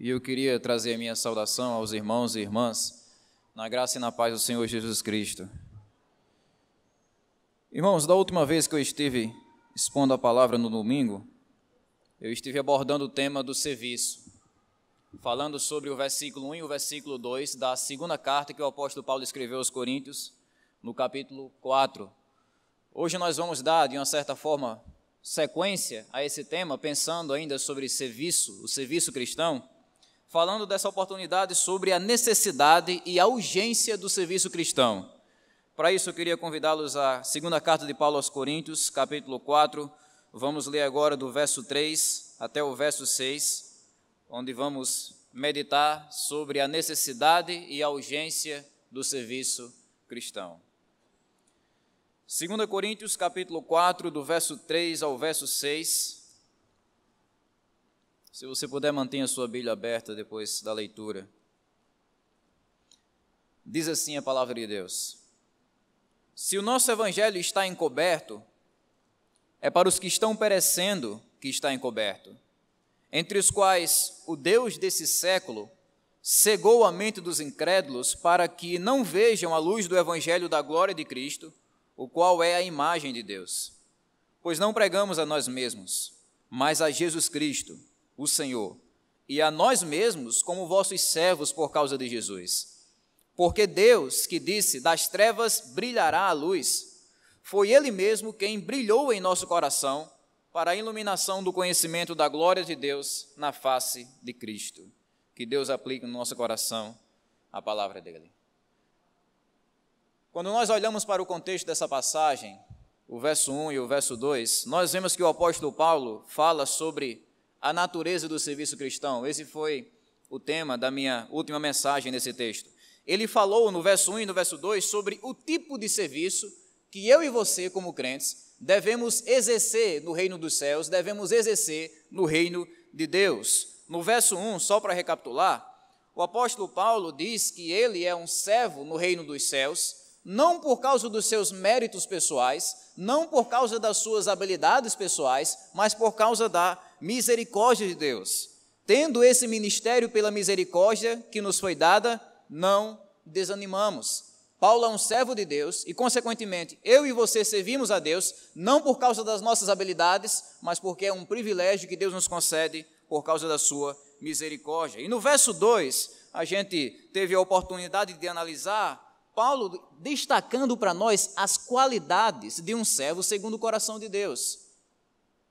e eu queria trazer a minha saudação aos irmãos e irmãs, na graça e na paz do Senhor Jesus Cristo. Irmãos, da última vez que eu estive expondo a palavra no domingo, eu estive abordando o tema do serviço, falando sobre o versículo 1 e o versículo 2 da segunda carta que o apóstolo Paulo escreveu aos Coríntios, no capítulo 4. Hoje nós vamos dar, de uma certa forma, sequência a esse tema, pensando ainda sobre serviço, o serviço cristão falando dessa oportunidade sobre a necessidade e a urgência do serviço cristão. Para isso, eu queria convidá-los à segunda carta de Paulo aos Coríntios, capítulo 4. Vamos ler agora do verso 3 até o verso 6, onde vamos meditar sobre a necessidade e a urgência do serviço cristão. 2 Coríntios, capítulo 4, do verso 3 ao verso 6. Se você puder, mantenha a sua Bíblia aberta depois da leitura. Diz assim a palavra de Deus: Se o nosso evangelho está encoberto, é para os que estão perecendo que está encoberto, entre os quais o Deus desse século cegou a mente dos incrédulos para que não vejam a luz do evangelho da glória de Cristo, o qual é a imagem de Deus. Pois não pregamos a nós mesmos, mas a Jesus Cristo o Senhor, e a nós mesmos como vossos servos por causa de Jesus. Porque Deus, que disse: Das trevas brilhará a luz, foi Ele mesmo quem brilhou em nosso coração para a iluminação do conhecimento da glória de Deus na face de Cristo. Que Deus aplique no nosso coração a palavra dele. Quando nós olhamos para o contexto dessa passagem, o verso 1 e o verso 2, nós vemos que o apóstolo Paulo fala sobre a natureza do serviço cristão. Esse foi o tema da minha última mensagem nesse texto. Ele falou no verso 1 e no verso 2 sobre o tipo de serviço que eu e você, como crentes, devemos exercer no reino dos céus, devemos exercer no reino de Deus. No verso 1, só para recapitular, o apóstolo Paulo diz que ele é um servo no reino dos céus, não por causa dos seus méritos pessoais, não por causa das suas habilidades pessoais, mas por causa da misericórdia de Deus. Tendo esse ministério pela misericórdia que nos foi dada, não desanimamos. Paulo é um servo de Deus e, consequentemente, eu e você servimos a Deus não por causa das nossas habilidades, mas porque é um privilégio que Deus nos concede por causa da sua misericórdia. E no verso 2, a gente teve a oportunidade de analisar Paulo destacando para nós as qualidades de um servo segundo o coração de Deus.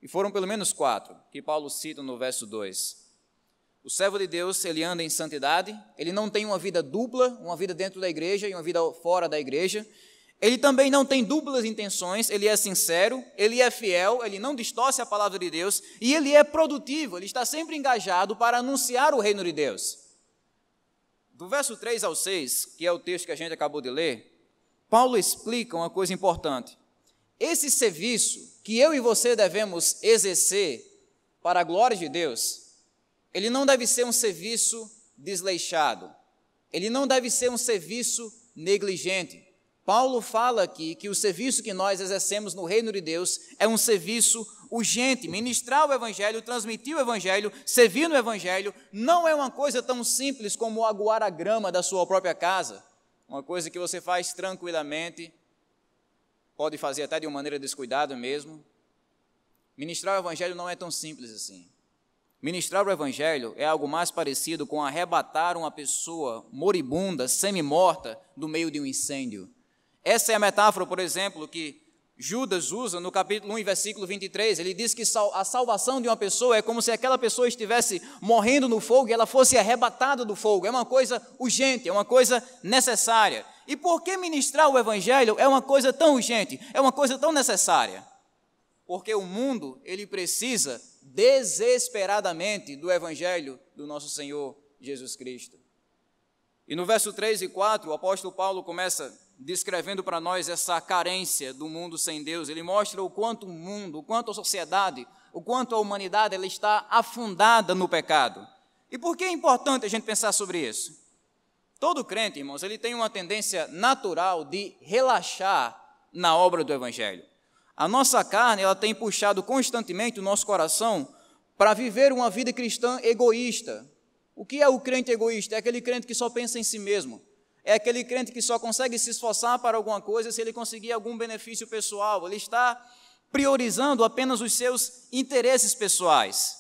E foram pelo menos quatro que Paulo cita no verso 2. O servo de Deus, ele anda em santidade, ele não tem uma vida dupla, uma vida dentro da igreja e uma vida fora da igreja. Ele também não tem duplas intenções, ele é sincero, ele é fiel, ele não distorce a palavra de Deus e ele é produtivo, ele está sempre engajado para anunciar o reino de Deus. Do verso 3 ao 6, que é o texto que a gente acabou de ler, Paulo explica uma coisa importante. Esse serviço que eu e você devemos exercer para a glória de Deus, ele não deve ser um serviço desleixado, ele não deve ser um serviço negligente. Paulo fala aqui que o serviço que nós exercemos no reino de Deus é um serviço urgente. Ministrar o Evangelho, transmitir o Evangelho, servir no Evangelho, não é uma coisa tão simples como aguar a grama da sua própria casa. Uma coisa que você faz tranquilamente, pode fazer até de uma maneira descuidada mesmo. Ministrar o Evangelho não é tão simples assim. Ministrar o Evangelho é algo mais parecido com arrebatar uma pessoa moribunda, semi-morta, do meio de um incêndio. Essa é a metáfora, por exemplo, que Judas usa no capítulo 1, versículo 23. Ele diz que a salvação de uma pessoa é como se aquela pessoa estivesse morrendo no fogo e ela fosse arrebatada do fogo. É uma coisa urgente, é uma coisa necessária. E por que ministrar o evangelho é uma coisa tão urgente, é uma coisa tão necessária? Porque o mundo, ele precisa desesperadamente do evangelho do nosso Senhor Jesus Cristo. E no verso 3 e 4, o apóstolo Paulo começa descrevendo para nós essa carência do mundo sem Deus. Ele mostra o quanto o mundo, o quanto a sociedade, o quanto a humanidade ela está afundada no pecado. E por que é importante a gente pensar sobre isso? Todo crente, irmãos, ele tem uma tendência natural de relaxar na obra do Evangelho. A nossa carne, ela tem puxado constantemente o nosso coração para viver uma vida cristã egoísta, O que é o crente egoísta? É aquele crente que só pensa em si mesmo. É aquele crente que só consegue se esforçar para alguma coisa se ele conseguir algum benefício pessoal. Ele está priorizando apenas os seus interesses pessoais.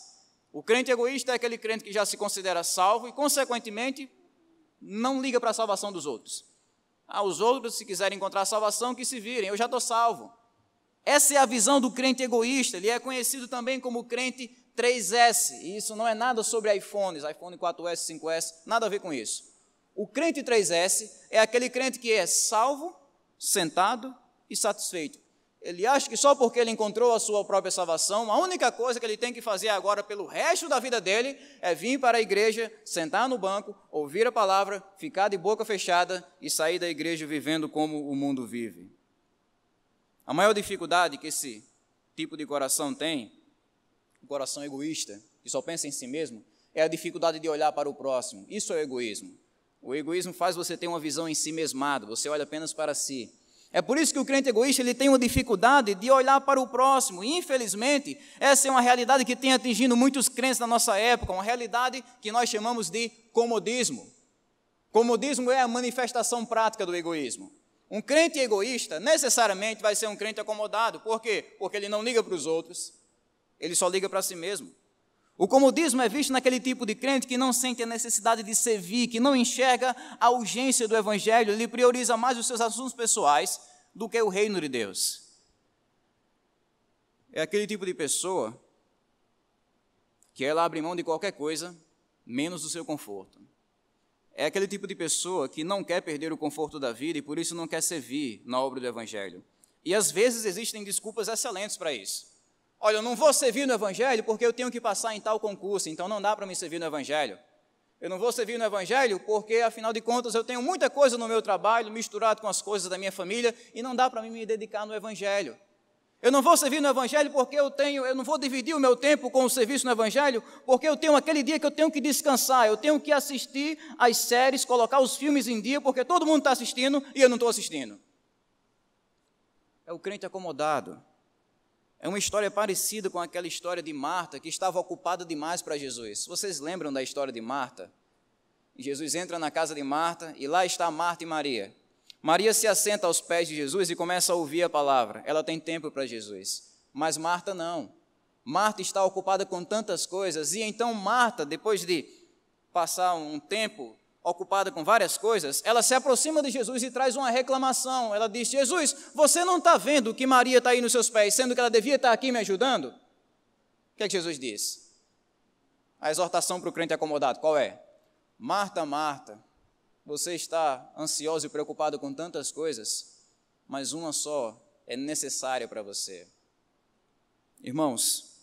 O crente egoísta é aquele crente que já se considera salvo e, consequentemente, não liga para a salvação dos outros. Ah, os outros, se quiserem encontrar salvação, que se virem, eu já estou salvo. Essa é a visão do crente egoísta. Ele é conhecido também como crente 3S. E isso não é nada sobre iPhones, iPhone 4S, 5S, nada a ver com isso. O crente 3S é aquele crente que é salvo, sentado e satisfeito. Ele acha que só porque ele encontrou a sua própria salvação, a única coisa que ele tem que fazer agora pelo resto da vida dele é vir para a igreja, sentar no banco, ouvir a palavra, ficar de boca fechada e sair da igreja vivendo como o mundo vive. A maior dificuldade que esse tipo de coração tem, o coração egoísta, que só pensa em si mesmo, é a dificuldade de olhar para o próximo. Isso é egoísmo. O egoísmo faz você ter uma visão em si mesmado, você olha apenas para si. É por isso que o crente egoísta ele tem uma dificuldade de olhar para o próximo. Infelizmente, essa é uma realidade que tem atingido muitos crentes na nossa época, uma realidade que nós chamamos de comodismo. Comodismo é a manifestação prática do egoísmo. Um crente egoísta necessariamente vai ser um crente acomodado. Por quê? Porque ele não liga para os outros, ele só liga para si mesmo. O comodismo é visto naquele tipo de crente que não sente a necessidade de servir, que não enxerga a urgência do evangelho, ele prioriza mais os seus assuntos pessoais do que o reino de Deus. É aquele tipo de pessoa que ela abre mão de qualquer coisa, menos do seu conforto. É aquele tipo de pessoa que não quer perder o conforto da vida e por isso não quer servir na obra do evangelho. E às vezes existem desculpas excelentes para isso. Olha, eu não vou servir no Evangelho porque eu tenho que passar em tal concurso, então não dá para me servir no Evangelho. Eu não vou servir no Evangelho porque, afinal de contas, eu tenho muita coisa no meu trabalho misturado com as coisas da minha família e não dá para mim me dedicar no Evangelho. Eu não vou servir no Evangelho porque eu tenho, eu não vou dividir o meu tempo com o serviço no Evangelho, porque eu tenho aquele dia que eu tenho que descansar, eu tenho que assistir às séries, colocar os filmes em dia, porque todo mundo está assistindo e eu não estou assistindo. É o crente acomodado. É uma história parecida com aquela história de Marta, que estava ocupada demais para Jesus. Vocês lembram da história de Marta? Jesus entra na casa de Marta e lá está Marta e Maria. Maria se assenta aos pés de Jesus e começa a ouvir a palavra. Ela tem tempo para Jesus. Mas Marta não. Marta está ocupada com tantas coisas e então Marta, depois de passar um tempo ocupada com várias coisas, ela se aproxima de Jesus e traz uma reclamação. Ela diz: Jesus, você não está vendo que Maria está aí nos seus pés, sendo que ela devia estar aqui me ajudando? O que é que Jesus diz? A exortação para o crente acomodado, qual é? Marta, Marta, você está ansioso e preocupado com tantas coisas, mas uma só é necessária para você. Irmãos,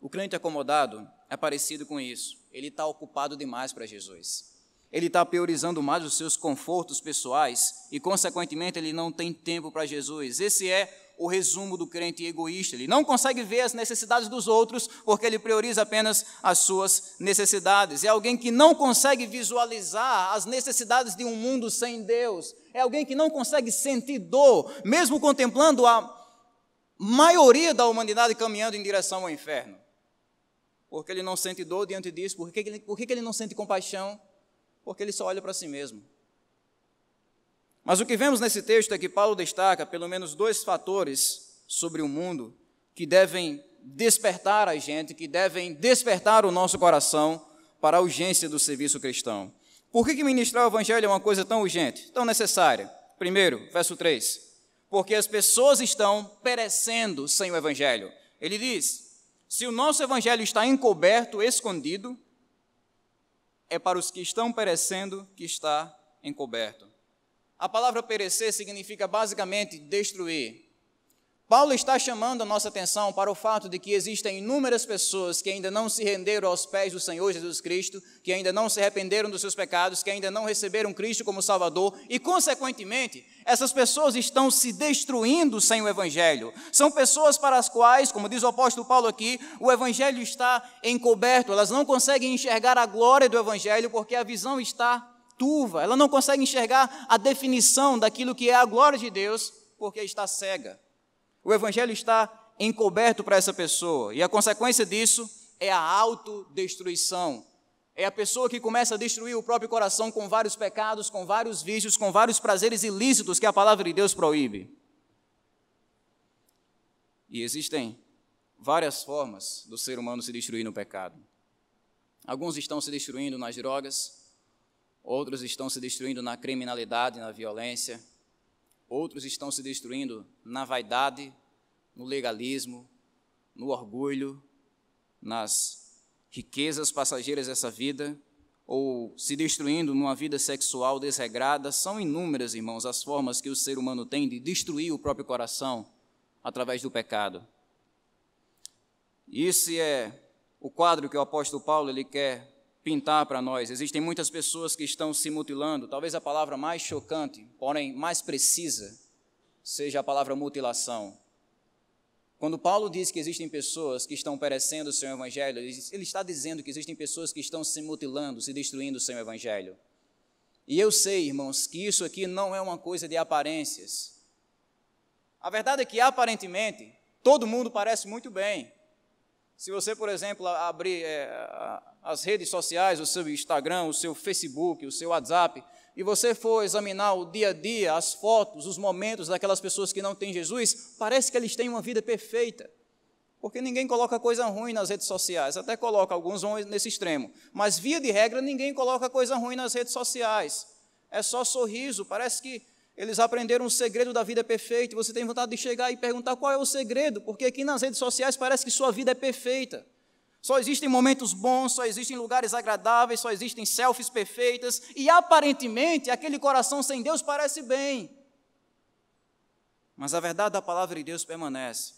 o crente acomodado é parecido com isso. Ele está ocupado demais para Jesus ele está priorizando mais os seus confortos pessoais e, consequentemente, ele não tem tempo para Jesus. Esse é o resumo do crente egoísta. Ele não consegue ver as necessidades dos outros porque ele prioriza apenas as suas necessidades. É alguém que não consegue visualizar as necessidades de um mundo sem Deus. É alguém que não consegue sentir dor, mesmo contemplando a maioria da humanidade caminhando em direção ao inferno. Porque ele não sente dor diante disso, por que ele, ele não sente compaixão? Porque ele só olha para si mesmo. Mas o que vemos nesse texto é que Paulo destaca pelo menos dois fatores sobre o mundo que devem despertar a gente, que devem despertar o nosso coração para a urgência do serviço cristão. Por que, ministrar o evangelho é uma coisa tão urgente, tão necessária? Primeiro, verso 3. Porque as pessoas estão perecendo sem o evangelho. Ele diz: se o nosso evangelho está encoberto, escondido, é para os que estão perecendo que está encoberto. A palavra perecer significa basicamente destruir. Paulo está chamando a nossa atenção para o fato de que existem inúmeras pessoas que ainda não se renderam aos pés do Senhor Jesus Cristo, que ainda não se arrependeram dos seus pecados, que ainda não receberam Cristo como Salvador e, consequentemente, essas pessoas estão se destruindo sem o Evangelho. São pessoas para as quais, como diz o apóstolo Paulo aqui, o Evangelho está encoberto, elas não conseguem enxergar a glória do Evangelho porque a visão está turva, ela não consegue enxergar a definição daquilo que é a glória de Deus porque está cega. O evangelho está encoberto para essa pessoa, e a consequência disso é a autodestruição, é a pessoa que começa a destruir o próprio coração com vários pecados, com vários vícios, com vários prazeres ilícitos que a palavra de Deus proíbe. E existem várias formas do ser humano se destruir no pecado. Alguns estão se destruindo nas drogas, outros estão se destruindo na criminalidade, na violência, outros estão se destruindo na vaidade, no legalismo, no orgulho, nas riquezas passageiras dessa vida, ou se destruindo numa vida sexual desregrada, são inúmeras, irmãos, as formas que o ser humano tem de destruir o próprio coração através do pecado. Esse é o quadro que o apóstolo Paulo ele quer pintar para nós. Existem muitas pessoas que estão se mutilando. Talvez a palavra mais chocante, porém mais precisa, seja a palavra mutilação. Quando Paulo diz que existem pessoas que estão perecendo o seu evangelho, ele está dizendo que existem pessoas que estão se mutilando, se destruindo o seu evangelho. E eu sei, irmãos, que isso aqui não é uma coisa de aparências. A verdade é que, aparentemente, todo mundo parece muito bem. Se você, por exemplo, abrir é, as redes sociais, o seu Instagram, o seu Facebook, o seu WhatsApp, e você for examinar o dia a dia, as fotos, os momentos daquelas pessoas que não têm Jesus, parece que eles têm uma vida perfeita. Porque ninguém coloca coisa ruim nas redes sociais, até coloca, alguns vão nesse extremo. Mas, via de regra, ninguém coloca coisa ruim nas redes sociais. É só sorriso, parece que eles aprenderam o segredo da vida perfeita. E você tem vontade de chegar e perguntar qual é o segredo, porque aqui nas redes sociais parece que sua vida é perfeita. Só existem momentos bons, só existem lugares agradáveis, só existem selfies perfeitas, e aparentemente aquele coração sem Deus parece bem. Mas a verdade da palavra de Deus permanece.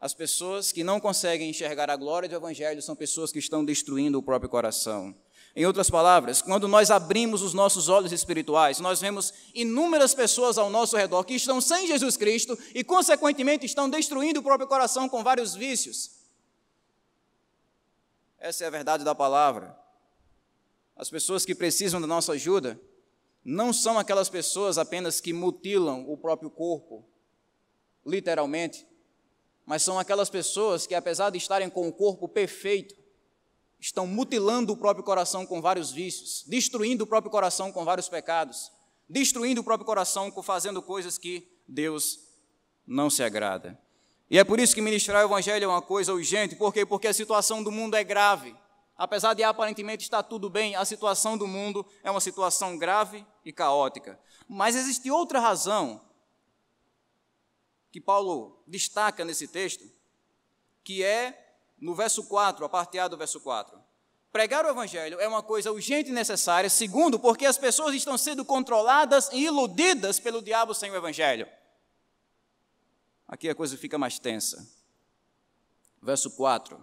As pessoas que não conseguem enxergar a glória do Evangelho são pessoas que estão destruindo o próprio coração. Em outras palavras, quando nós abrimos os nossos olhos espirituais, nós vemos inúmeras pessoas ao nosso redor que estão sem Jesus Cristo e, consequentemente, estão destruindo o próprio coração com vários vícios. Essa é a verdade da palavra. As pessoas que precisam da nossa ajuda não são aquelas pessoas apenas que mutilam o próprio corpo, literalmente, mas são aquelas pessoas que, apesar de estarem com o corpo perfeito, estão mutilando o próprio coração com vários vícios, destruindo o próprio coração com vários pecados, destruindo o próprio coração com fazendo coisas que Deus não se agrada. E é por isso que ministrar o Evangelho é uma coisa urgente, por quê? Porque a situação do mundo é grave. Apesar de aparentemente estar tudo bem, a situação do mundo é uma situação grave e caótica. Mas existe outra razão que Paulo destaca nesse texto, que é no verso 4, a parte A do verso 4. Pregar o Evangelho é uma coisa urgente e necessária, segundo, porque as pessoas estão sendo controladas e iludidas pelo diabo sem o Evangelho. Aqui a coisa fica mais tensa. Verso 4: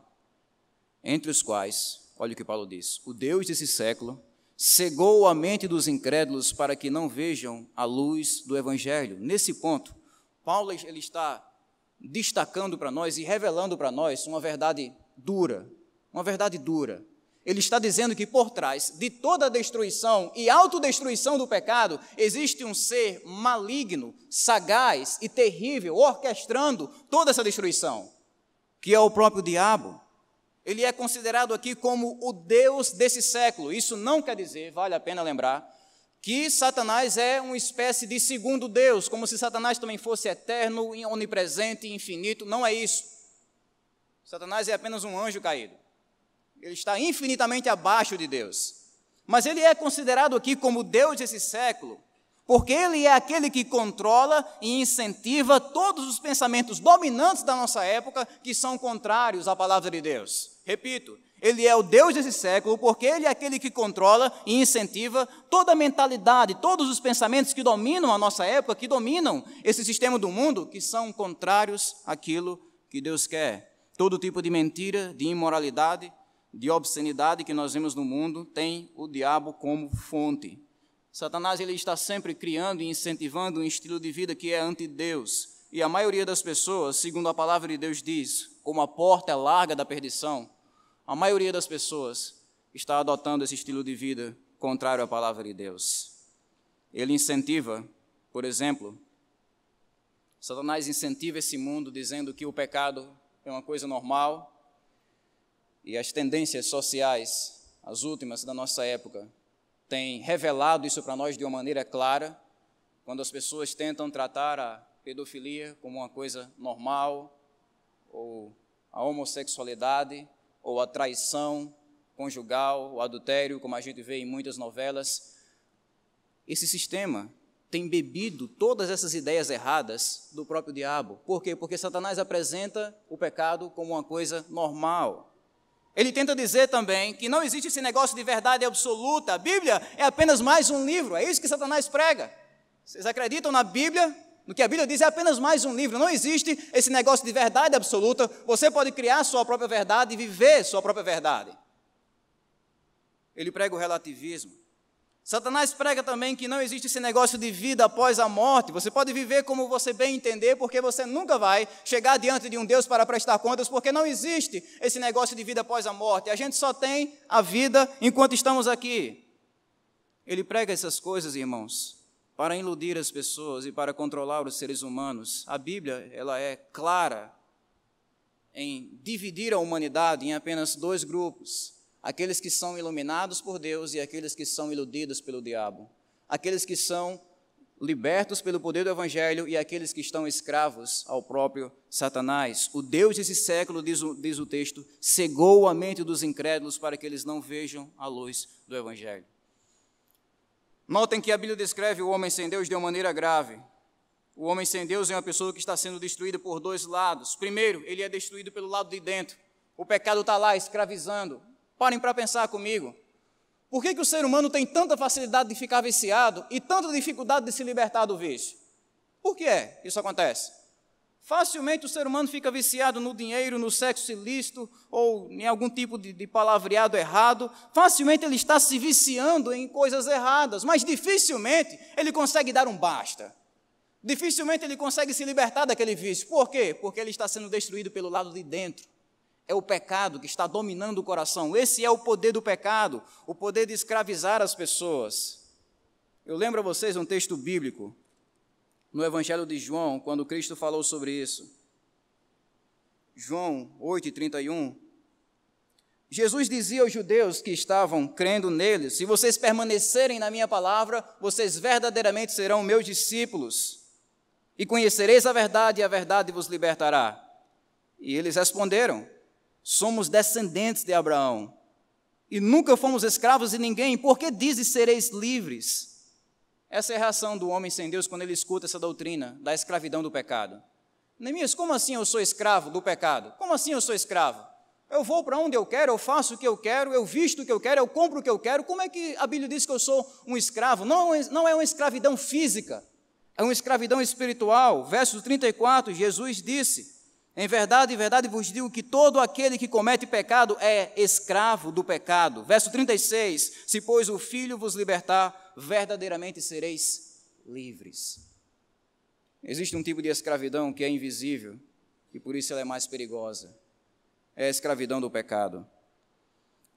Entre os quais, olha o que Paulo diz: O Deus desse século cegou a mente dos incrédulos para que não vejam a luz do Evangelho. Nesse ponto, Paulo ele está destacando para nós e revelando para nós uma verdade dura, uma verdade dura ele está dizendo que por trás de toda a destruição e autodestruição do pecado, existe um ser maligno, sagaz e terrível, orquestrando toda essa destruição, que é o próprio diabo. Ele é considerado aqui como o Deus desse século. Isso não quer dizer, vale a pena lembrar, que Satanás é uma espécie de segundo Deus, como se Satanás também fosse eterno, onipresente, infinito. Não é isso. Satanás é apenas um anjo caído ele está infinitamente abaixo de Deus. Mas ele é considerado aqui como Deus desse século, porque ele é aquele que controla e incentiva todos os pensamentos dominantes da nossa época que são contrários à palavra de Deus. Repito, ele é o Deus desse século, porque ele é aquele que controla e incentiva toda a mentalidade, todos os pensamentos que dominam a nossa época, que dominam esse sistema do mundo, que são contrários àquilo que Deus quer. Todo tipo de mentira, de imoralidade, de obscenidade que nós vemos no mundo tem o diabo como fonte. Satanás ele está sempre criando e incentivando um estilo de vida que é anti-Deus. E a maioria das pessoas, segundo a palavra de Deus diz, como a porta é larga da perdição, a maioria das pessoas está adotando esse estilo de vida contrário à palavra de Deus. Ele incentiva, por exemplo, Satanás incentiva esse mundo dizendo que o pecado é uma coisa normal, e as tendências sociais as últimas da nossa época, têm revelado isso para nós de uma maneira clara, quando as pessoas tentam tratar a pedofilia como uma coisa normal, ou a homossexualidade, ou a traição conjugal, o adultério, como a gente vê em muitas novelas. Esse sistema tem bebido todas essas ideias erradas do próprio diabo. Por quê? Porque Satanás apresenta o pecado como uma coisa normal. Ele tenta dizer também que não existe esse negócio de verdade absoluta. A Bíblia é apenas mais um livro. É isso que Satanás prega. Vocês acreditam na Bíblia? No que a Bíblia diz é apenas mais um livro. Não existe esse negócio de verdade absoluta. Você pode criar sua própria verdade e viver sua própria verdade. Ele prega o relativismo. Satanás prega também que não existe esse negócio de vida após a morte. Você pode viver como você bem entender, porque você nunca vai chegar diante de um Deus para prestar contas, porque não existe esse negócio de vida após a morte. A gente só tem a vida enquanto estamos aqui. Ele prega essas coisas, irmãos, para iludir as pessoas e para controlar os seres humanos. A Bíblia, ela é clara em dividir a humanidade em apenas dois grupos aqueles que são iluminados por Deus e aqueles que são iludidos pelo diabo, aqueles que são libertos pelo poder do Evangelho e aqueles que estão escravos ao próprio Satanás. O Deus desse século, diz o, diz o texto, cegou a mente dos incrédulos para que eles não vejam a luz do Evangelho. Notem que a Bíblia descreve o homem sem Deus de uma maneira grave. O homem sem Deus é uma pessoa que está sendo destruída por dois lados. Primeiro, ele é destruído pelo lado de dentro. O pecado está lá escravizando, Parem para pensar comigo. Por que, que o ser humano tem tanta facilidade de ficar viciado e tanta dificuldade de se libertar do vício? Por que é isso acontece? Facilmente o ser humano fica viciado no dinheiro, no sexo ilícito ou em algum tipo de, de palavreado errado. Facilmente ele está se viciando em coisas erradas, mas dificilmente ele consegue dar um basta. Dificilmente ele consegue se libertar daquele vício. Por quê? Porque ele está sendo destruído pelo lado de dentro é o pecado que está dominando o coração. Esse é o poder do pecado, o poder de escravizar as pessoas. Eu lembro a vocês um texto bíblico no Evangelho de João, quando Cristo falou sobre isso. João 8:31. Jesus dizia aos judeus que estavam crendo nele: Se vocês permanecerem na minha palavra, vocês verdadeiramente serão meus discípulos, e conhecereis a verdade, e a verdade vos libertará. E eles responderam: somos descendentes de Abraão e nunca fomos escravos de ninguém, por que dizes sereis livres? Essa é a reação do homem sem Deus quando ele escuta essa doutrina da escravidão do pecado. Neemias, como assim eu sou escravo do pecado? Como assim eu sou escravo? Eu vou para onde eu quero, eu faço o que eu quero, eu visto o que eu quero, eu compro o que eu quero. Como é que a Bíblia diz que eu sou um escravo? Não, não é uma escravidão física, é uma escravidão espiritual. Verso 34, Jesus disse: em verdade, em verdade vos digo que todo aquele que comete pecado é escravo do pecado. Verso 36: Se, pois, o Filho vos libertar, verdadeiramente sereis livres. Existe um tipo de escravidão que é invisível e por isso ela é mais perigosa. É a escravidão do pecado.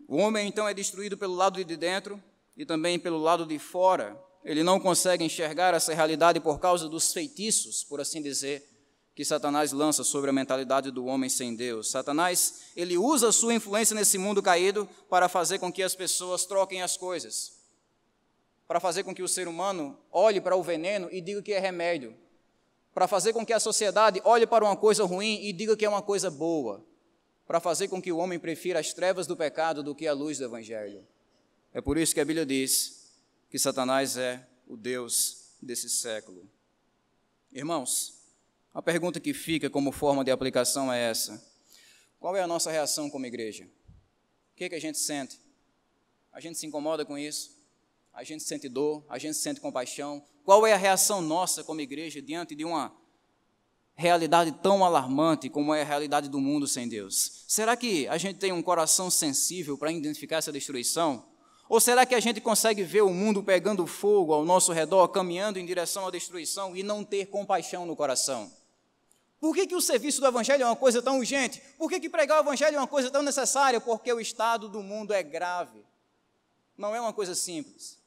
O homem então é destruído pelo lado de dentro e também pelo lado de fora. Ele não consegue enxergar essa realidade por causa dos feitiços, por assim dizer, que Satanás lança sobre a mentalidade do homem sem Deus. Satanás, ele usa a sua influência nesse mundo caído para fazer com que as pessoas troquem as coisas. Para fazer com que o ser humano olhe para o veneno e diga que é remédio. Para fazer com que a sociedade olhe para uma coisa ruim e diga que é uma coisa boa. Para fazer com que o homem prefira as trevas do pecado do que a luz do evangelho. É por isso que a Bíblia diz que Satanás é o Deus desse século. Irmãos, a pergunta que fica como forma de aplicação é essa: qual é a nossa reação como igreja? O que, é que a gente sente? A gente se incomoda com isso? A gente sente dor? A gente sente compaixão? Qual é a reação nossa como igreja diante de uma realidade tão alarmante como é a realidade do mundo sem Deus? Será que a gente tem um coração sensível para identificar essa destruição? Ou será que a gente consegue ver o mundo pegando fogo ao nosso redor, caminhando em direção à destruição e não ter compaixão no coração? Por que, que o serviço do Evangelho é uma coisa tão urgente? Por que, que pregar o Evangelho é uma coisa tão necessária? Porque o estado do mundo é grave. Não é uma coisa simples.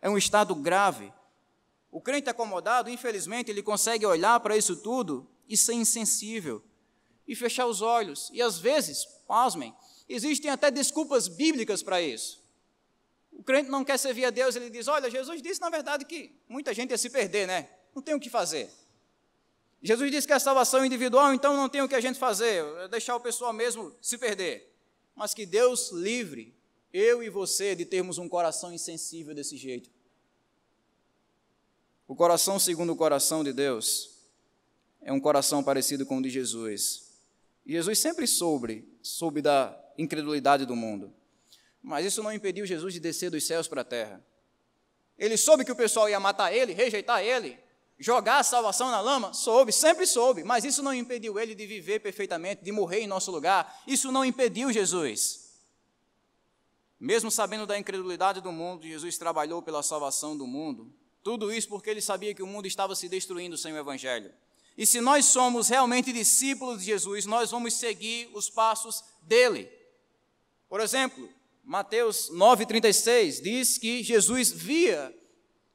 É um estado grave. O crente acomodado, infelizmente, ele consegue olhar para isso tudo e ser insensível e fechar os olhos. E às vezes, pasmem, existem até desculpas bíblicas para isso. crente não quer servir a Deus, ele diz: Olha, Jesus disse na verdade que muita gente ia se perder, né? Não tem o que fazer. Jesus disse que a salvação é individual, então não tem o que a gente fazer, é deixar o pessoal mesmo se perder. Mas que Deus livre eu e você de termos um coração insensível desse jeito. O coração segundo o coração de Deus é um coração parecido com o de Jesus. Jesus sempre soube, soube da incredulidade do mundo. Mas isso não impediu Jesus de descer dos céus para a terra. Ele soube que o pessoal ia matar ele, rejeitar ele, jogar a salvação na lama? Soube, sempre soube, mas isso não impediu ele de viver perfeitamente, de morrer em nosso lugar. Isso não impediu Jesus. Mesmo sabendo da incredulidade do mundo, Jesus trabalhou pela salvação do mundo. Tudo isso porque ele sabia que o mundo estava se destruindo sem o Evangelho. E se nós somos realmente discípulos de Jesus, nós vamos seguir os passos dele. Por exemplo, Mateus 9,36 diz que Jesus via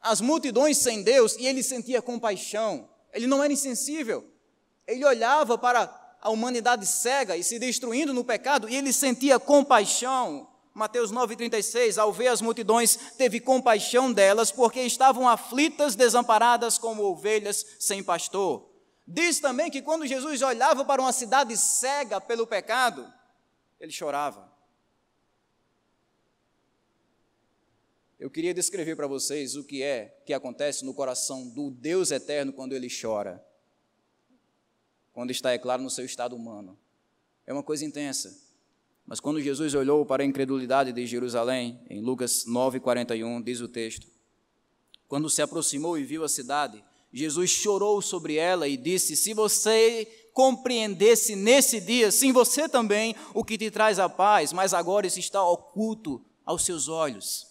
as multidões sem Deus e ele sentia compaixão. Ele não era insensível. Ele olhava para a humanidade cega e se destruindo no pecado e ele sentia compaixão. Mateus 9,36, ao ver as multidões, teve compaixão delas, porque estavam aflitas, desamparadas como ovelhas sem pastor. Diz também que quando Jesus olhava para uma cidade cega pelo pecado, ele chorava. Eu queria descrever para vocês o que é que acontece no coração do Deus eterno quando ele chora. Quando está, é claro, no seu estado humano. É uma coisa intensa. Mas quando Jesus olhou para a incredulidade de Jerusalém, em Lucas 9:41, diz o texto: Quando se aproximou e viu a cidade, Jesus chorou sobre ela e disse: Se você compreendesse nesse dia, sim, você também, o que te traz a paz, mas agora isso está oculto aos seus olhos.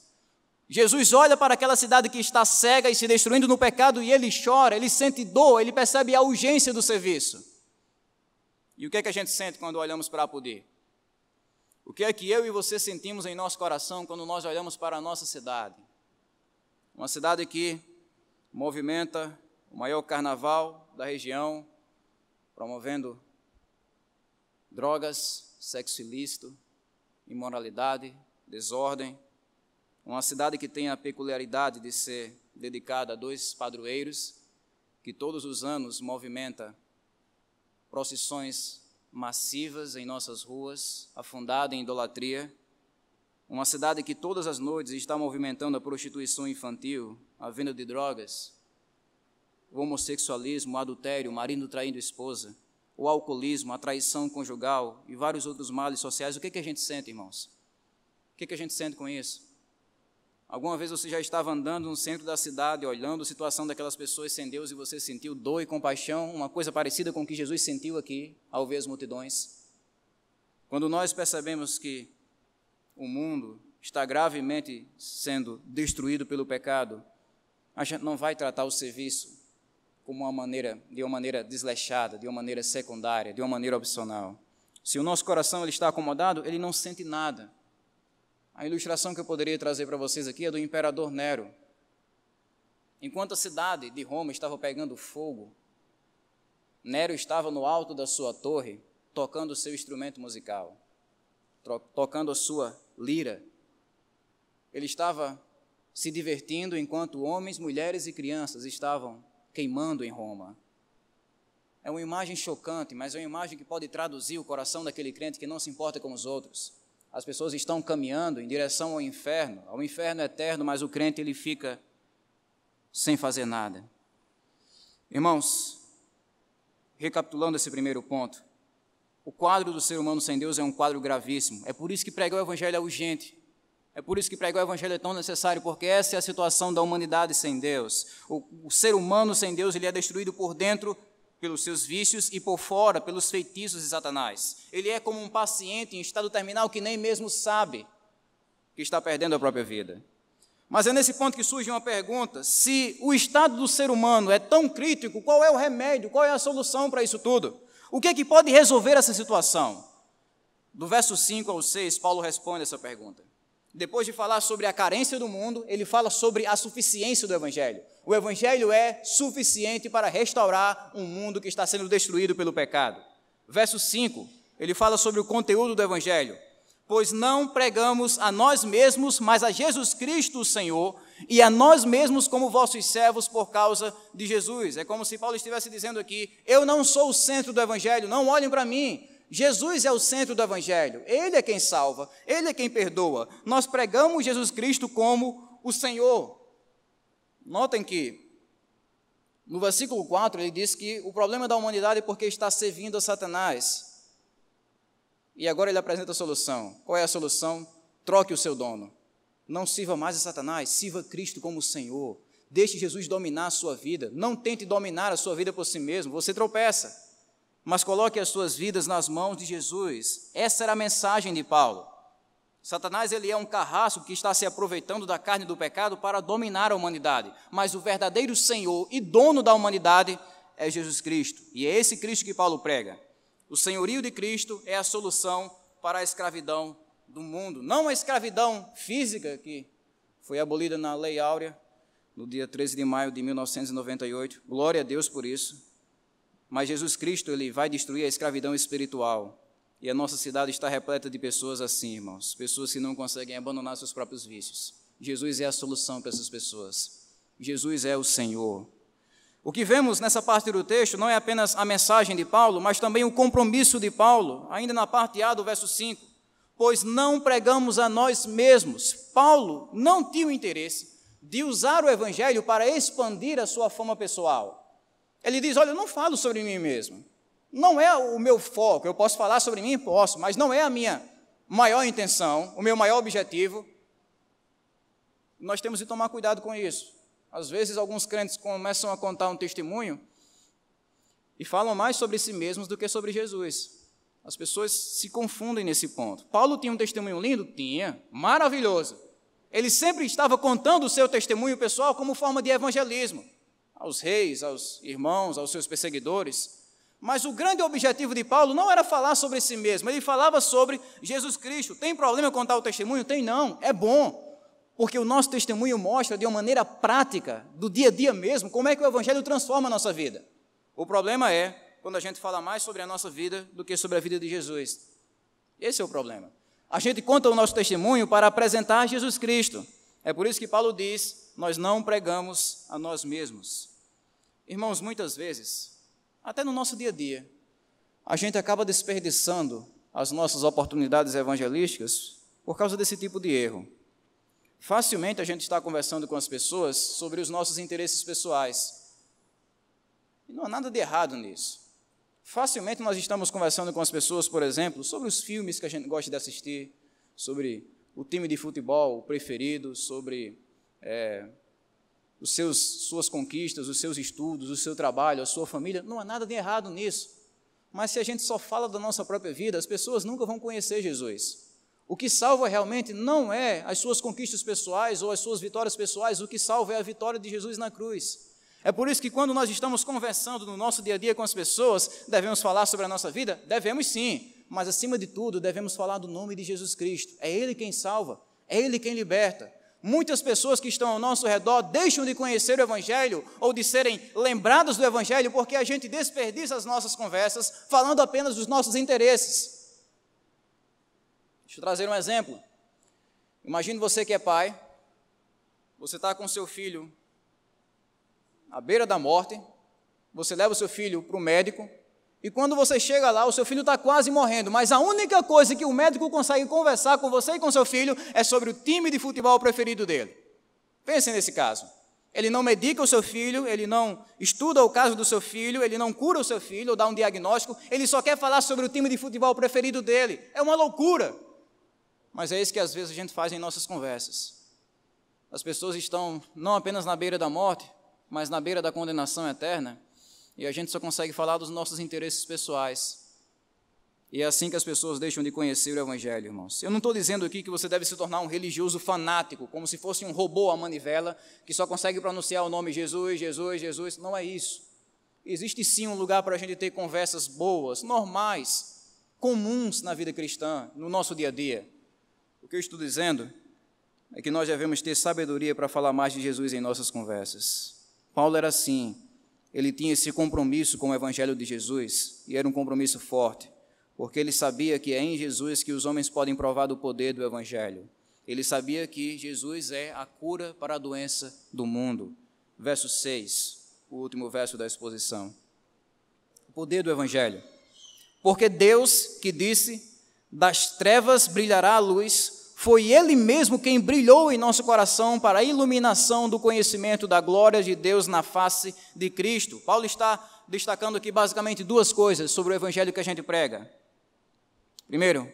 Jesus olha para aquela cidade que está cega e se destruindo no pecado e ele chora, ele sente dor, ele percebe a urgência do serviço. E o que é que a gente sente quando olhamos para Apodi? O que é que eu e você sentimos em nosso coração quando nós olhamos para a nossa cidade? Uma cidade que movimenta o maior carnaval da região, promovendo drogas, sexo ilícito, imoralidade, desordem, uma cidade que tem a peculiaridade de ser dedicada a dois padroeiros, que todos os anos movimenta procissões massivas em nossas ruas, afundada em idolatria. Uma cidade que todas as noites está movimentando a prostituição infantil, a venda de drogas, o homossexualismo, o adultério, o marido traindo esposa, o alcoolismo, a traição conjugal e vários outros males sociais. O que, que a gente sente, irmãos? O que, que a gente sente com isso? Alguma vez você já estava andando no centro da cidade, olhando a situação daquelas pessoas sem Deus e você sentiu dor e compaixão, uma coisa parecida com o que Jesus sentiu aqui ao ver as multidões? Quando nós percebemos que o mundo está gravemente sendo destruído pelo pecado, a gente não vai tratar o serviço como uma maneira, de uma maneira desleixada, de uma maneira secundária, de uma maneira opcional. Se o nosso coração ele está acomodado, ele não sente nada. A ilustração que eu poderia trazer para vocês aqui é do imperador Nero. Enquanto a cidade de Roma estava pegando fogo, Nero estava no alto da sua torre, tocando o seu instrumento musical, tocando a sua lira. Ele estava se divertindo enquanto homens, mulheres e crianças estavam queimando em Roma. É uma imagem chocante, mas é uma imagem que pode traduzir o coração daquele crente que não se importa com os outros as pessoas estão caminhando em direção ao inferno, ao inferno eterno, mas o crente ele fica sem fazer nada. Irmãos, recapitulando esse primeiro ponto, o quadro do ser humano sem Deus é um quadro gravíssimo. É por isso que pregar o evangelho é urgente. É por isso que pregar o evangelho é tão necessário, porque essa é a situação da humanidade sem Deus. O, o ser humano sem Deus, ele é destruído por dentro pelos seus vícios e por fora pelos feitiços de Satanás. Ele é como um paciente em estado terminal que nem mesmo sabe que está perdendo a própria vida. Mas é nesse ponto que surge uma pergunta: se o estado do ser humano é tão crítico, qual é o remédio, qual é a solução para isso tudo? O que é que pode resolver essa situação? Do verso 5 ao 6, Paulo responde essa pergunta. Depois de falar sobre a carência do mundo, ele fala sobre a suficiência do Evangelho. O Evangelho é suficiente para restaurar um mundo que está sendo destruído pelo pecado. Verso 5, ele fala sobre o conteúdo do Evangelho. pois não pregamos a nós mesmos, mas a Jesus Cristo, o Senhor, e a nós mesmos como vossos servos por causa de Jesus. É como se Paulo estivesse dizendo aqui: eu não sou o centro do evangelho, não olhem para mim. Jesus é o centro do evangelho. Ele é quem salva, ele é quem perdoa. Nós pregamos Jesus Cristo como o Senhor. Notem que no versículo 4 ele diz que o problema da humanidade é porque está servindo a Satanás. E agora ele apresenta a solução. Qual é a solução? Troque o seu dono. Não sirva mais a Satanás, sirva Cristo como Senhor. Deixe Jesus dominar a sua vida. Não tente dominar a sua vida por si mesmo, você tropeça. Mas coloque as suas vidas nas mãos de Jesus. Essa era a mensagem de Paulo. Satanás ele é um carrasco que está se aproveitando da carne do pecado para dominar a humanidade, mas o verdadeiro Senhor e dono da humanidade é Jesus Cristo. E é esse Cristo que Paulo prega. O senhorio de Cristo é a solução para a escravidão do mundo. Não a escravidão física, que foi abolida na Lei Áurea, no dia 13 de maio de 1998. Glória a Deus por isso. Mas Jesus Cristo ele vai destruir a escravidão espiritual. E a nossa cidade está repleta de pessoas assim, irmãos. Pessoas que não conseguem abandonar seus próprios vícios. Jesus é a solução para essas pessoas. Jesus é o Senhor. O que vemos nessa parte do texto não é apenas a mensagem de Paulo, mas também o compromisso de Paulo, ainda na parte A do verso 5 pois não pregamos a nós mesmos. Paulo não tinha o interesse de usar o evangelho para expandir a sua fama pessoal. Ele diz: Olha, eu não falo sobre mim mesmo. Não é o meu foco. Eu posso falar sobre mim? Posso, mas não é a minha maior intenção, o meu maior objetivo. Nós temos de tomar cuidado com isso. Às vezes, alguns crentes começam a contar um testemunho e falam mais sobre si mesmos do que sobre Jesus. As pessoas se confundem nesse ponto. Paulo tinha um testemunho lindo? Tinha, maravilhoso. Ele sempre estava contando o seu testemunho pessoal como forma de evangelismo aos reis, aos irmãos, aos seus perseguidores. Mas o grande objetivo de Paulo não era falar sobre si mesmo, ele falava sobre Jesus Cristo. Tem problema contar o testemunho? Tem não, é bom, porque o nosso testemunho mostra de uma maneira prática, do dia a dia mesmo, como é que o Evangelho transforma a nossa vida. O problema é quando a gente fala mais sobre a nossa vida do que sobre a vida de Jesus. Esse é o problema. A gente conta o nosso testemunho para apresentar Jesus Cristo. É por isso que Paulo diz: nós não pregamos a nós mesmos. Irmãos, muitas vezes, até no nosso dia a dia, a gente acaba desperdiçando as nossas oportunidades evangelísticas por causa desse tipo de erro. Facilmente a gente está conversando com as pessoas sobre os nossos interesses pessoais. E não há nada de errado nisso. Facilmente nós estamos conversando com as pessoas, por exemplo, sobre os filmes que a gente gosta de assistir, sobre o time de futebol preferido, sobre é, os seus, suas conquistas, os seus estudos, o seu trabalho, a sua família. Não há nada de errado nisso. Mas se a gente só fala da nossa própria vida, as pessoas nunca vão conhecer Jesus. O que salva realmente não é as suas conquistas pessoais ou as suas vitórias pessoais, o que salva é a vitória de Jesus na cruz. É por isso que quando nós estamos conversando no nosso dia a dia com as pessoas, devemos falar sobre a nossa vida? Devemos sim, mas acima de tudo, devemos falar do nome de Jesus Cristo. É Ele quem salva, é Ele quem liberta. Muitas pessoas que estão ao nosso redor deixam de conhecer o Evangelho ou de serem lembradas do Evangelho porque a gente desperdiça as nossas conversas falando apenas dos nossos interesses. Deixa eu trazer um exemplo. Imagine você que é pai, você está com seu filho à beira da morte, você leva o seu filho para o médico, e quando você chega lá, o seu filho está quase morrendo, mas a única coisa que o médico consegue conversar com você e com seu filho é sobre o time de futebol preferido dele. Pense nesse caso. Ele não medica o seu filho, ele não estuda o caso do seu filho, ele não cura o seu filho ou dá um diagnóstico, ele só quer falar sobre o time de futebol preferido dele. É uma loucura. Mas é isso que às vezes a gente faz em nossas conversas. As pessoas estão não apenas na beira da morte, mas na beira da condenação eterna, e a gente só consegue falar dos nossos interesses pessoais. E é assim que as pessoas deixam de conhecer o Evangelho, irmãos. Eu não estou dizendo aqui que você deve se tornar um religioso fanático, como se fosse um robô à manivela, que só consegue pronunciar o nome Jesus, Jesus, Jesus. Não é isso. Existe sim um lugar para a gente ter conversas boas, normais, comuns na vida cristã, no nosso dia a dia. O que eu estou dizendo é que nós devemos ter sabedoria para falar mais de Jesus em nossas conversas. Paulo era assim, ele tinha esse compromisso com o Evangelho de Jesus, e era um compromisso forte, porque ele sabia que é em Jesus que os homens podem provar do poder do Evangelho. Ele sabia que Jesus é a cura para a doença do mundo. Verso 6, o último verso da exposição. O poder do Evangelho. Porque Deus que disse: Das trevas brilhará a luz, foi Ele mesmo quem brilhou em nosso coração para a iluminação do conhecimento da glória de Deus na face de Cristo. Paulo está destacando aqui basicamente duas coisas sobre o Evangelho que a gente prega. Primeiro,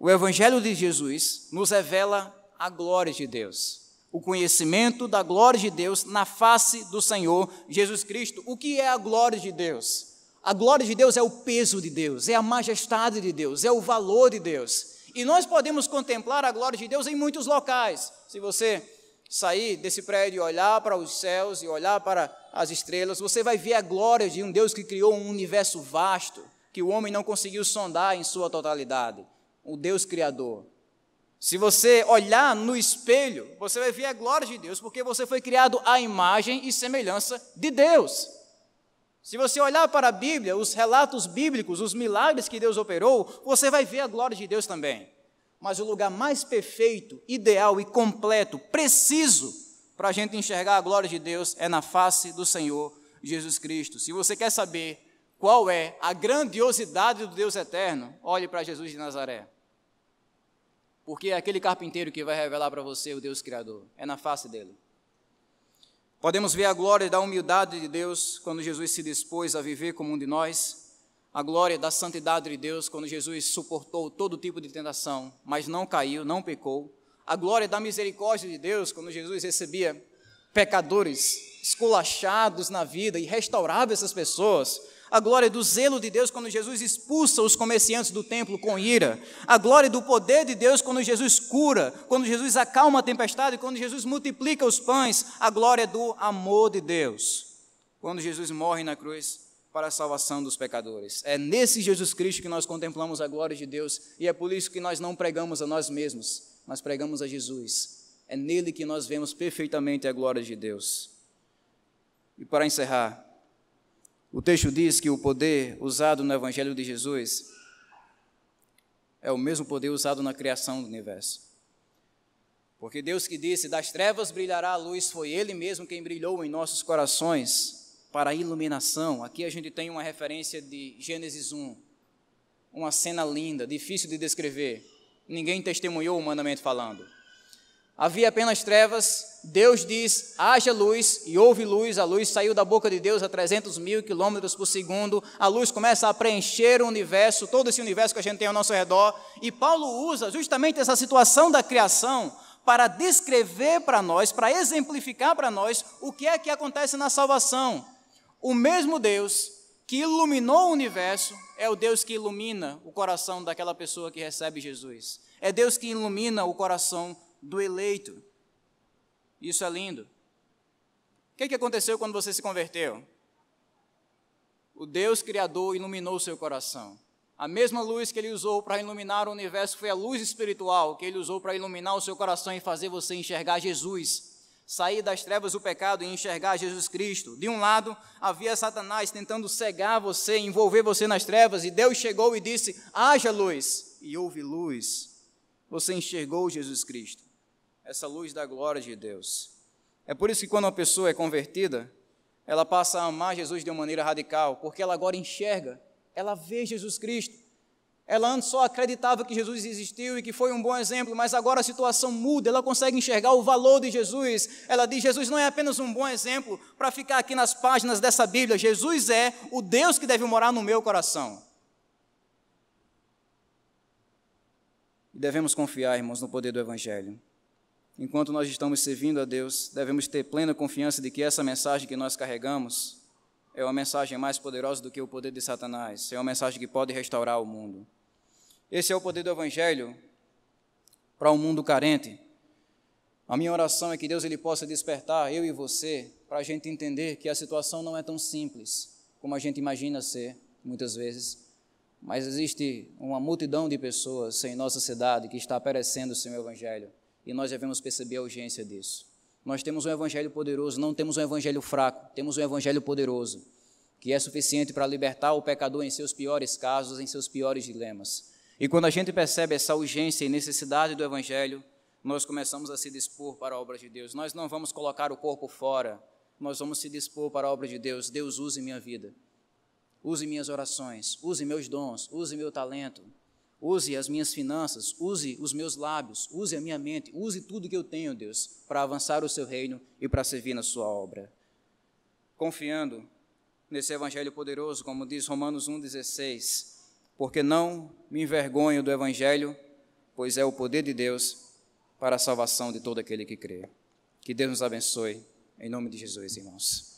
o Evangelho de Jesus nos revela a glória de Deus, o conhecimento da glória de Deus na face do Senhor Jesus Cristo. O que é a glória de Deus? A glória de Deus é o peso de Deus, é a majestade de Deus, é o valor de Deus. E nós podemos contemplar a glória de Deus em muitos locais. Se você sair desse prédio e olhar para os céus e olhar para as estrelas, você vai ver a glória de um Deus que criou um universo vasto, que o homem não conseguiu sondar em sua totalidade o Deus Criador. Se você olhar no espelho, você vai ver a glória de Deus, porque você foi criado à imagem e semelhança de Deus. Se você olhar para a Bíblia, os relatos bíblicos, os milagres que Deus operou, você vai ver a glória de Deus também. Mas o lugar mais perfeito, ideal e completo, preciso para a gente enxergar a glória de Deus é na face do Senhor Jesus Cristo. Se você quer saber qual é a grandiosidade do Deus eterno, olhe para Jesus de Nazaré. Porque é aquele carpinteiro que vai revelar para você o Deus Criador. É na face dele. Podemos ver a glória da humildade de Deus quando Jesus se dispôs a viver como um de nós. A glória da santidade de Deus quando Jesus suportou todo tipo de tentação, mas não caiu, não pecou. A glória da misericórdia de Deus quando Jesus recebia pecadores esculachados na vida e restaurava essas pessoas a glória do zelo de Deus quando Jesus expulsa os comerciantes do templo com ira, a glória do poder de Deus quando Jesus cura, quando Jesus acalma a tempestade, quando Jesus multiplica os pães, a glória do amor de Deus, quando Jesus morre na cruz para a salvação dos pecadores. É nesse Jesus Cristo que nós contemplamos a glória de Deus e é por isso que nós não pregamos a nós mesmos, mas pregamos a Jesus. É nele que nós vemos perfeitamente a glória de Deus. E para encerrar, o texto diz que o poder usado no Evangelho de Jesus é o mesmo poder usado na criação do universo. Porque Deus que disse: Das trevas brilhará a luz, foi Ele mesmo quem brilhou em nossos corações para a iluminação. Aqui a gente tem uma referência de Gênesis 1, uma cena linda, difícil de descrever. Ninguém testemunhou humanamente falando. Havia apenas trevas, Deus diz: haja luz, e houve luz, a luz saiu da boca de Deus a 300 mil quilômetros por segundo, a luz começa a preencher o universo, todo esse universo que a gente tem ao nosso redor, e Paulo usa justamente essa situação da criação para descrever para nós, para exemplificar para nós o que é que acontece na salvação. O mesmo Deus que iluminou o universo é o Deus que ilumina o coração daquela pessoa que recebe Jesus. É Deus que ilumina o coração do eleito. Isso é lindo. O que, que aconteceu quando você se converteu? O Deus Criador iluminou seu coração. A mesma luz que ele usou para iluminar o universo foi a luz espiritual que ele usou para iluminar o seu coração e fazer você enxergar Jesus. Sair das trevas do pecado e enxergar Jesus Cristo. De um lado, havia Satanás tentando cegar você, envolver você nas trevas, e Deus chegou e disse: haja luz. E houve luz. Você enxergou Jesus Cristo essa luz da glória de Deus. É por isso que quando uma pessoa é convertida, ela passa a amar Jesus de uma maneira radical, porque ela agora enxerga, ela vê Jesus Cristo. Ela antes só acreditava que Jesus existiu e que foi um bom exemplo, mas agora a situação muda, ela consegue enxergar o valor de Jesus. Ela diz: Jesus não é apenas um bom exemplo para ficar aqui nas páginas dessa Bíblia, Jesus é o Deus que deve morar no meu coração. E devemos confiar, irmãos, no poder do Evangelho enquanto nós estamos servindo a Deus, devemos ter plena confiança de que essa mensagem que nós carregamos é uma mensagem mais poderosa do que o poder de Satanás, é uma mensagem que pode restaurar o mundo. Esse é o poder do Evangelho para um mundo carente. A minha oração é que Deus ele possa despertar eu e você para a gente entender que a situação não é tão simples como a gente imagina ser, muitas vezes, mas existe uma multidão de pessoas em nossa cidade que está perecendo sem o Evangelho e nós devemos perceber a urgência disso. Nós temos um evangelho poderoso, não temos um evangelho fraco, temos um evangelho poderoso, que é suficiente para libertar o pecador em seus piores casos, em seus piores dilemas. E quando a gente percebe essa urgência e necessidade do Evangelho, nós começamos a se dispor para a obra de Deus. Nós não vamos colocar o corpo fora, nós vamos se dispor para a obra de Deus. Deus use minha vida, use minhas orações, use meus dons, use meu talento, use as minhas finanças, use os meus lábios, use a minha mente, use tudo que eu tenho, Deus, para avançar o seu reino e para servir na sua obra. Confiando nesse evangelho poderoso, como diz Romanos 1,16, porque não me envergonho do evangelho, pois é o poder de Deus para a salvação de todo aquele que crê. Que Deus nos abençoe, em nome de Jesus, irmãos.